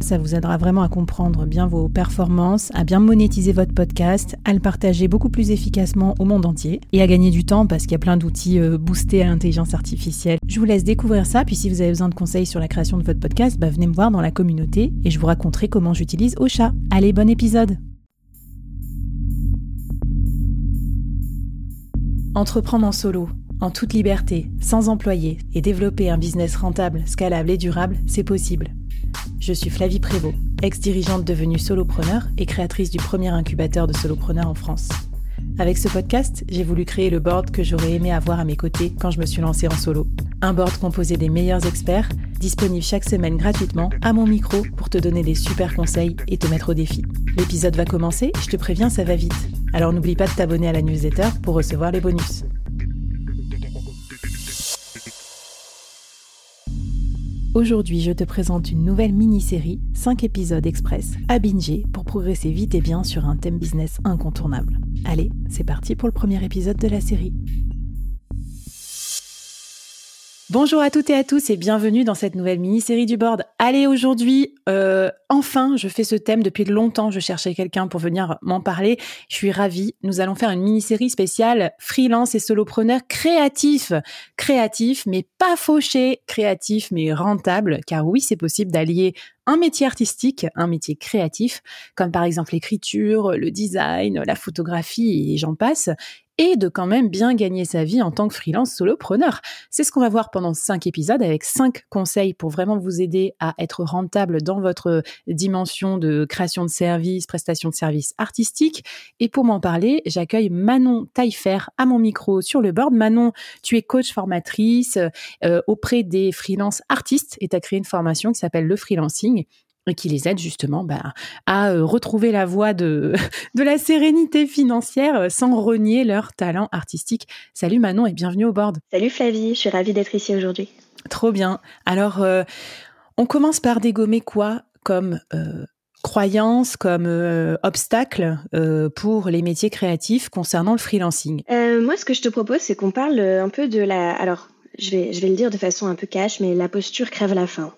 Ça vous aidera vraiment à comprendre bien vos performances, à bien monétiser votre podcast, à le partager beaucoup plus efficacement au monde entier et à gagner du temps parce qu'il y a plein d'outils euh, boostés à l'intelligence artificielle. Je vous laisse découvrir ça, puis si vous avez besoin de conseils sur la création de votre podcast, bah, venez me voir dans la communauté et je vous raconterai comment j'utilise Ocha. Allez, bon épisode Entreprendre en solo, en toute liberté, sans employé et développer un business rentable, scalable et durable, c'est possible. Je suis Flavie Prévost, ex-dirigeante devenue solopreneur et créatrice du premier incubateur de solopreneurs en France. Avec ce podcast, j'ai voulu créer le board que j'aurais aimé avoir à mes côtés quand je me suis lancée en solo. Un board composé des meilleurs experts, disponible chaque semaine gratuitement à mon micro pour te donner des super conseils et te mettre au défi. L'épisode va commencer, je te préviens, ça va vite. Alors n'oublie pas de t'abonner à la newsletter pour recevoir les bonus. Aujourd'hui, je te présente une nouvelle mini-série, 5 épisodes express à binger pour progresser vite et bien sur un thème business incontournable. Allez, c'est parti pour le premier épisode de la série. Bonjour à toutes et à tous et bienvenue dans cette nouvelle mini-série du board. Allez, aujourd'hui, euh, enfin, je fais ce thème depuis longtemps. Je cherchais quelqu'un pour venir m'en parler. Je suis ravie. Nous allons faire une mini-série spéciale freelance et solopreneur créatif. Créatif, mais pas fauché. Créatif, mais rentable. Car oui, c'est possible d'allier un métier artistique, un métier créatif, comme par exemple l'écriture, le design, la photographie et j'en passe, et de quand même bien gagner sa vie en tant que freelance solopreneur. C'est ce qu'on va voir pendant cinq épisodes avec cinq conseils pour vraiment vous aider à être rentable dans votre dimension de création de services, prestation de services artistiques. Et pour m'en parler, j'accueille Manon Taillefer à mon micro sur le board. Manon, tu es coach formatrice euh, auprès des freelance artistes et tu as créé une formation qui s'appelle le freelancing qui les aide justement bah, à euh, retrouver la voie de, de la sérénité financière euh, sans renier leur talent artistique. Salut Manon et bienvenue au board. Salut Flavie, je suis ravie d'être ici aujourd'hui. Trop bien. Alors, euh, on commence par dégommer quoi comme croyance, comme obstacle pour les métiers créatifs concernant le freelancing? Moi, ce que je te propose, c'est qu'on parle un peu de la... Alors, je vais, je vais le dire de façon un peu cash, mais la posture crève la faim.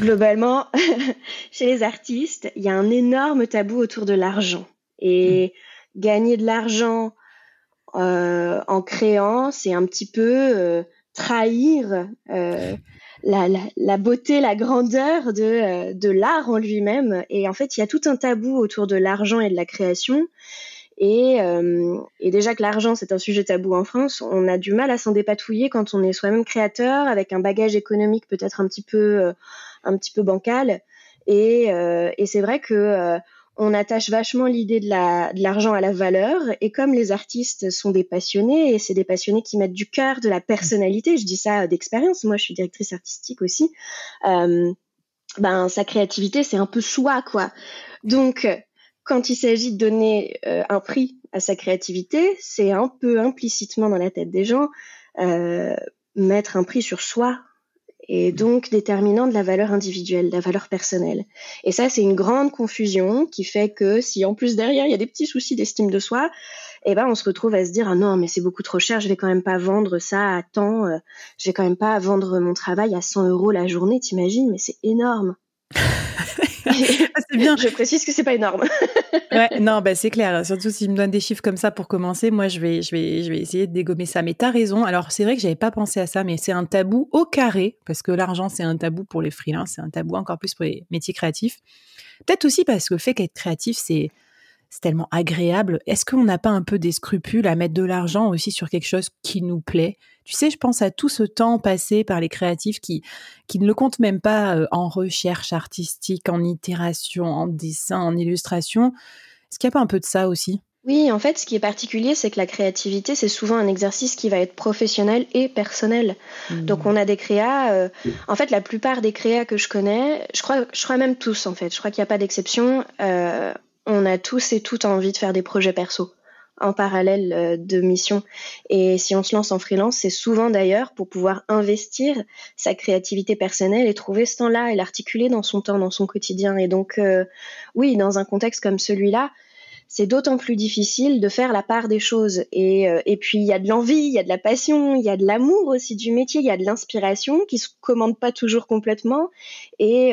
Globalement, chez les artistes, il y a un énorme tabou autour de l'argent. Et mm. gagner de l'argent euh, en créant, c'est un petit peu euh, trahir euh, la, la, la, beauté, la grandeur de, de l'art en lui-même. Et en fait, il y a tout un tabou autour de l'argent et de la création. Et, euh, et, déjà que l'argent, c'est un sujet tabou en France, on a du mal à s'en dépatouiller quand on est soi-même créateur, avec un bagage économique peut-être un petit peu, euh, un petit peu bancal. Et, euh, et c'est vrai que euh, on attache vachement l'idée de l'argent à la valeur. Et comme les artistes sont des passionnés, et c'est des passionnés qui mettent du cœur, de la personnalité, je dis ça d'expérience, moi je suis directrice artistique aussi, ben sa créativité, c'est un peu soi, quoi. Donc, quand il s'agit de donner euh, un prix à sa créativité, c'est un peu implicitement dans la tête des gens euh, mettre un prix sur soi et donc déterminant de la valeur individuelle, de la valeur personnelle. Et ça, c'est une grande confusion qui fait que si en plus derrière il y a des petits soucis d'estime de soi, eh ben on se retrouve à se dire ah non mais c'est beaucoup trop cher, je vais quand même pas vendre ça à temps, euh, je vais quand même pas vendre mon travail à 100 euros la journée, t'imagines Mais c'est énorme. Ah, c'est bien. Je précise que c'est pas énorme. ouais, non, bah c'est clair. Surtout s'il me donne des chiffres comme ça pour commencer, moi je vais, je vais, je vais essayer de dégommer ça. Mais t'as raison. Alors c'est vrai que j'avais pas pensé à ça, mais c'est un tabou au carré parce que l'argent c'est un tabou pour les freelances, c'est un tabou encore plus pour les métiers créatifs. Peut-être aussi parce que le fait qu'être créatif c'est c'est tellement agréable. Est-ce qu'on n'a pas un peu des scrupules à mettre de l'argent aussi sur quelque chose qui nous plaît? Tu sais, je pense à tout ce temps passé par les créatifs qui, qui ne le comptent même pas euh, en recherche artistique, en itération, en dessin, en illustration. Est-ce qu'il n'y a pas un peu de ça aussi? Oui, en fait, ce qui est particulier, c'est que la créativité, c'est souvent un exercice qui va être professionnel et personnel. Mmh. Donc, on a des créas. Euh, en fait, la plupart des créas que je connais, je crois, je crois même tous, en fait, je crois qu'il n'y a pas d'exception. Euh, on a tous et toutes envie de faire des projets perso. en parallèle euh, de missions. Et si on se lance en freelance, c'est souvent d'ailleurs pour pouvoir investir sa créativité personnelle et trouver ce temps-là et l'articuler dans son temps, dans son quotidien. Et donc, euh, oui, dans un contexte comme celui-là, c'est d'autant plus difficile de faire la part des choses. Et, euh, et puis, il y a de l'envie, il y a de la passion, il y a de l'amour aussi du métier, il y a de l'inspiration qui se commande pas toujours complètement. Et,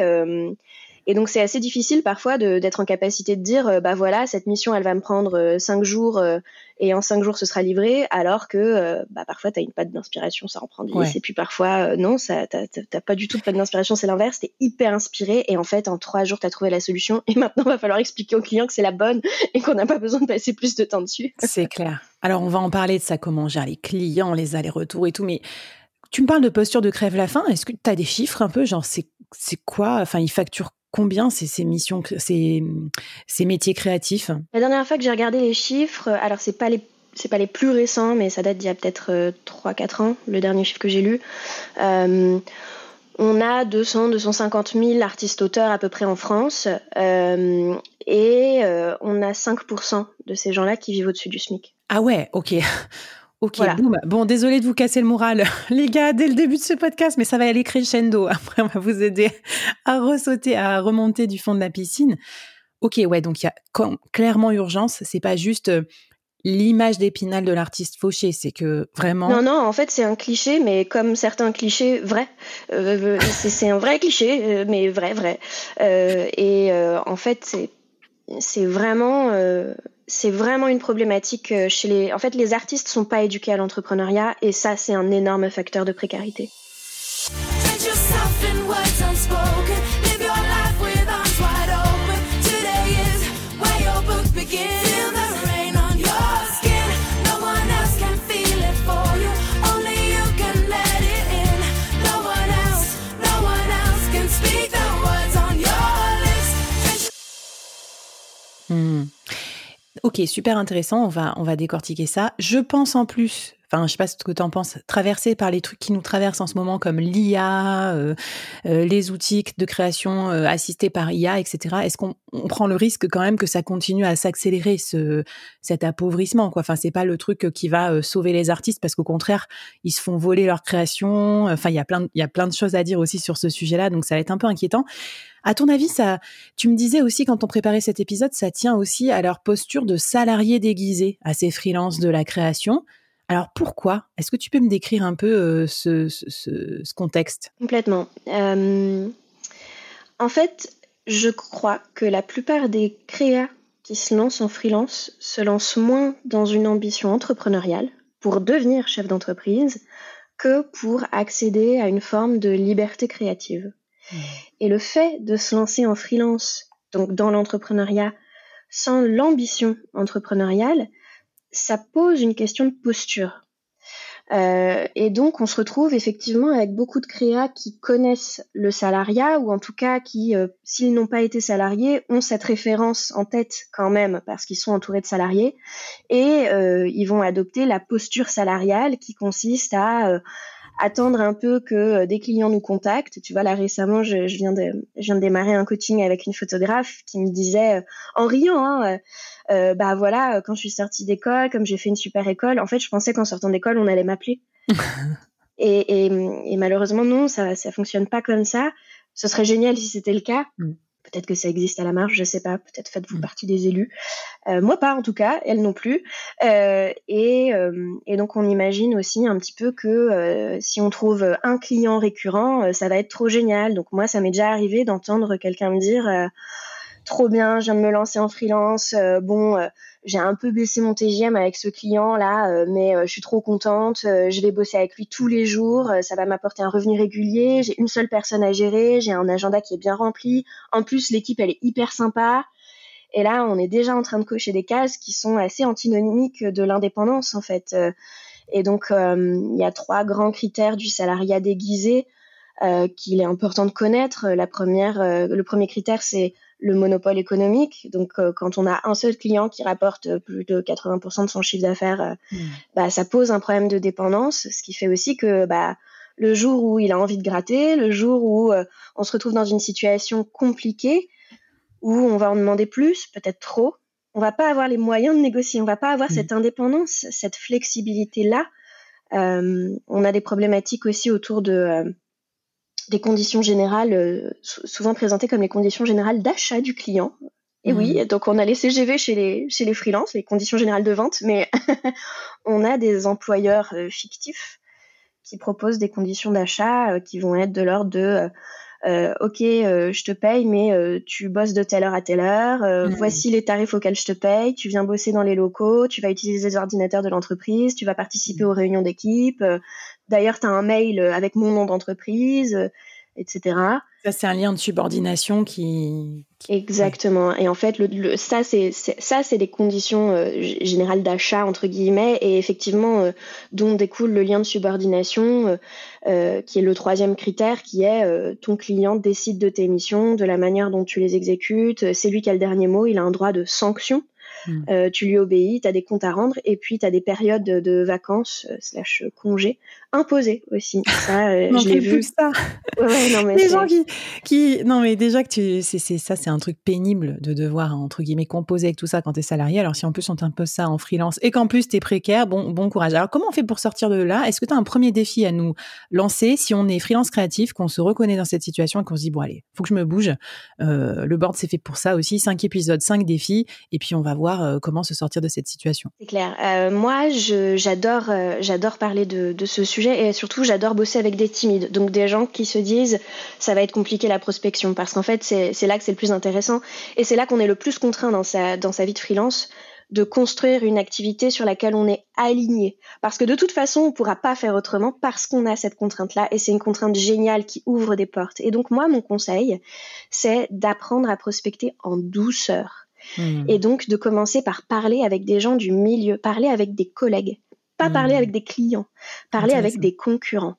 et donc c'est assez difficile parfois d'être en capacité de dire, euh, bah voilà, cette mission, elle va me prendre euh, cinq jours euh, et en cinq jours ce sera livré, alors que bah, parfois tu as une patte d'inspiration, ça en prend dix. Et puis parfois, non, ça t'as pas du tout de patte d'inspiration, c'est l'inverse, t'es hyper inspiré et en fait en trois jours tu as trouvé la solution et maintenant il va falloir expliquer au client que c'est la bonne et qu'on n'a pas besoin de passer plus de temps dessus. C'est clair. Alors on va en parler de ça, comment gérer les clients, les allers-retours et tout, mais tu me parles de posture de crève la faim. Est-ce que tu as des chiffres un peu Genre, c'est quoi? Enfin, ils facturent combien c'est ces missions, ces, ces métiers créatifs? La dernière fois que j'ai regardé les chiffres, alors c'est pas les c'est pas les plus récents, mais ça date d'il y a peut-être 3-4 ans, le dernier chiffre que j'ai lu. Euh, on a 200, 250 000 artistes-auteurs à peu près en France, euh, et euh, on a 5% de ces gens-là qui vivent au-dessus du SMIC. Ah ouais, ok. Ok, Bon, désolé de vous casser le moral, les gars, dès le début de ce podcast, mais ça va aller crescendo. Après, on va vous aider à ressauter, à remonter du fond de la piscine. Ok, ouais, donc il y a clairement urgence. C'est pas juste euh, l'image d'épinal de l'artiste fauché, c'est que vraiment. Non, non, en fait, c'est un cliché, mais comme certains clichés vrais. Euh, c'est un vrai cliché, euh, mais vrai, vrai. et en fait, c'est vraiment c'est vraiment une problématique euh, chez les. En fait, les artistes sont pas éduqués à l'entrepreneuriat et ça, c'est un énorme facteur de précarité. Ok, super intéressant. On va, on va décortiquer ça. Je pense en plus, enfin, je sais pas ce que tu en penses, traversé par les trucs qui nous traversent en ce moment, comme l'IA, euh, euh, les outils de création euh, assistés par IA, etc. Est-ce qu'on prend le risque quand même que ça continue à s'accélérer ce cet appauvrissement quoi? Enfin, c'est pas le truc qui va sauver les artistes parce qu'au contraire, ils se font voler leur création. Enfin, il y a plein, de choses à dire aussi sur ce sujet-là, donc ça va être un peu inquiétant. À ton avis, ça, tu me disais aussi quand on préparait cet épisode, ça tient aussi à leur posture de salariés déguisés, à ces freelances de la création. Alors pourquoi? Est-ce que tu peux me décrire un peu euh, ce, contexte? Complètement. Euh, en fait, je crois que la plupart des créas qui se lancent en freelance se lancent moins dans une ambition entrepreneuriale pour devenir chef d'entreprise que pour accéder à une forme de liberté créative. Mmh. Et le fait de se lancer en freelance, donc dans l'entrepreneuriat, sans l'ambition entrepreneuriale, ça pose une question de posture. Euh, et donc, on se retrouve effectivement avec beaucoup de créas qui connaissent le salariat, ou en tout cas qui, euh, s'ils n'ont pas été salariés, ont cette référence en tête quand même, parce qu'ils sont entourés de salariés, et euh, ils vont adopter la posture salariale qui consiste à attendre un peu que euh, des clients nous contactent. Tu vois, là récemment, je, je, viens, de, je viens de démarrer un coaching avec une photographe qui me disait, euh, en riant, hein, euh, bah voilà, quand je suis sortie d'école, comme j'ai fait une super école, en fait, je pensais qu'en sortant d'école, on allait m'appeler. et, et, et, malheureusement, non, ça ça fonctionne pas comme ça. Ce serait génial si c'était le cas. Mm. Peut-être que ça existe à la marge, je sais pas. Peut-être faites-vous mm. partie des élus. Euh, moi pas en tout cas, elle non plus. Euh, et, euh, et, donc on imagine aussi un petit peu que si on trouve un client récurrent, ça va être trop génial. Donc moi, ça m'est déjà arrivé d'entendre quelqu'un me dire trop bien, je viens de me lancer en freelance. bon j'ai un peu baissé mon TGM avec ce client là, euh, mais euh, je suis trop contente. Euh, je vais bosser avec lui tous les jours. ça va m'apporter un revenu régulier. J'ai une seule personne à gérer. J'ai un agenda qui est bien rempli. En plus, l'équipe elle est hyper sympa. Et là, on est déjà en train de cocher des cases qui sont assez antinomiques de l'indépendance en fait. Et donc, il y a trois grands critères du salariat déguisé qu'il est important de connaître. La première, le premier critère, c'est le monopole économique. Donc, euh, quand on a un seul client qui rapporte plus de 80% de son chiffre d'affaires, euh, hmm. bah, ça pose un problème de dépendance, ce qui fait aussi que bah, le jour où il a envie de gratter, le jour où euh, on se retrouve dans une situation compliquée, où on va en demander plus, peut-être trop, on va pas avoir les moyens de négocier, on va pas avoir mmh. cette indépendance, cette flexibilité-là. Euh, on a des problématiques aussi autour de euh, des conditions générales, euh, souvent présentées comme les conditions générales d'achat du client. Et oui, mmh. donc on a les CGV chez les, chez les freelances, les conditions générales de vente, mais on a des employeurs fictifs qui proposent des conditions d'achat qui vont être de l'ordre de euh, ok, euh, je te paye, mais euh, tu bosses de telle heure à telle heure. Mmh. Voici les tarifs auxquels je te paye. Tu viens bosser dans les locaux. Tu vas utiliser les ordinateurs de l'entreprise. Tu vas participer mmh. aux réunions d'équipe. D'ailleurs, tu as un mail avec mon nom d'entreprise, etc. Ça, c'est un lien de subordination qui. Exactement. Et en fait, le, ça, c'est ça, c'est des conditions euh, générales d'achat entre guillemets, et effectivement, euh, dont découle le lien de subordination, euh, qui est le troisième critère, qui est ton client décide de tes missions, de la manière dont tu les exécutes. C'est lui qui a le dernier mot. Il a un droit de sanction. Hmm. Euh, tu lui obéis, tu as des comptes à rendre et puis tu as des périodes de, vacances euh, slash congés imposées aussi. Ça, euh, je l'ai vu. Ça. Ouais, non, mais gens qui, qui, non mais déjà que tu, c'est, ça, c'est un truc pénible de devoir entre guillemets composer avec tout ça quand tu es salarié. Alors si en plus on t'impose ça en freelance et qu'en plus tu es précaire, bon, bon courage. Alors comment on fait pour sortir de là? Est-ce que tu as un premier défi à nous lancer? Si on est freelance créatif, qu'on se reconnaît dans cette situation et qu'on se dit bon allez, faut que je me bouge. le board c'est fait pour ça aussi. Cinq épisodes, cinq défis et puis on va voir euh, comment se sortir de cette situation. C'est clair. Euh, moi, j'adore euh, j'adore parler de, de, ce sujet et surtout, j'adore bosser avec des timides. Donc, des gens qui se disent, ça va être compliqué la prospection. Parce qu'en fait, c'est là que c'est le plus intéressant. Et c'est là qu'on est le plus contraint dans sa, dans sa vie de freelance de construire une activité sur laquelle on est aligné. Parce que de toute façon, on ne pourra pas faire autrement parce qu'on a cette contrainte-là et c'est une contrainte géniale qui ouvre des portes. Et donc moi, mon conseil, c'est d'apprendre à prospecter en douceur. Hmm. Et donc de commencer par parler avec des gens du milieu, parler avec des collègues, pas parler hmm. avec des clients, parler avec des concurrents.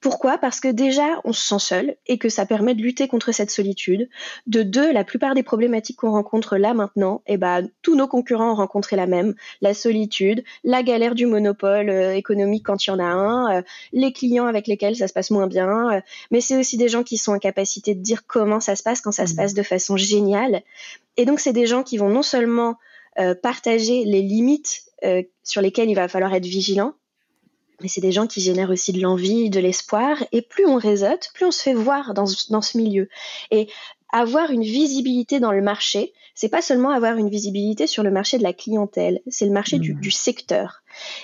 Pourquoi? Parce que déjà, on se sent seul et que ça permet de lutter contre cette solitude. De deux, la plupart des problématiques qu'on rencontre là maintenant, eh ben, tous nos concurrents ont rencontré la même. La solitude, la galère du monopole euh, économique quand il y en a un, euh, les clients avec lesquels ça se passe moins bien. Euh, mais c'est aussi des gens qui sont en capacité de dire comment ça se passe quand ça se mmh. passe de façon géniale. Et donc, c'est des gens qui vont non seulement partager les limites sur lesquelles il va falloir être vigilant, mais c'est des gens qui génèrent aussi de l'envie, de l'espoir. Et plus on réseaute, plus on se fait voir dans, dans ce milieu. Et avoir une visibilité dans le marché, c'est pas seulement avoir une visibilité sur le marché de la clientèle, c'est le marché du, mmh. du, secteur.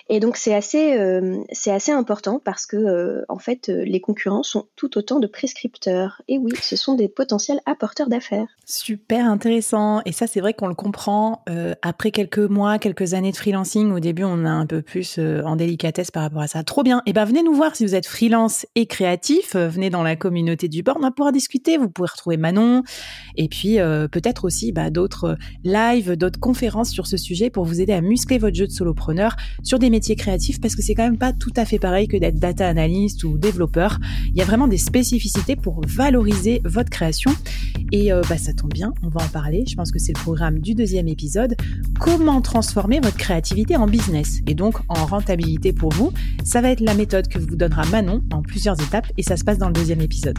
Et donc c'est assez, euh, assez important parce que euh, en fait euh, les concurrents sont tout autant de prescripteurs. Et oui, ce sont des potentiels apporteurs d'affaires. Super intéressant. Et ça c'est vrai qu'on le comprend après quelques mois, quelques années de freelancing. Au début on a un peu plus en délicatesse par rapport à ça. Trop bien. Et eh ben venez nous voir si vous êtes freelance et créatif. venez dans la communauté du board, on va pouvoir discuter. Vous pourrez retrouver Manon et puis peut-être aussi bah, d'autres lives, d'autres conférences sur ce sujet pour vous aider à muscler votre jeu de solopreneur sur des métiers créatifs parce que c'est quand même pas tout à fait pareil que d'être data analyst ou développeur. Il y a vraiment des spécificités pour valoriser votre création. Et euh, bah, ça tombe bien, on va en parler. Je pense que c'est le programme du deuxième épisode. Comment transformer votre créativité en business? Et donc en rentabilité pour vous. Ça va être la méthode que vous donnera Manon en plusieurs étapes et ça se passe dans le deuxième épisode.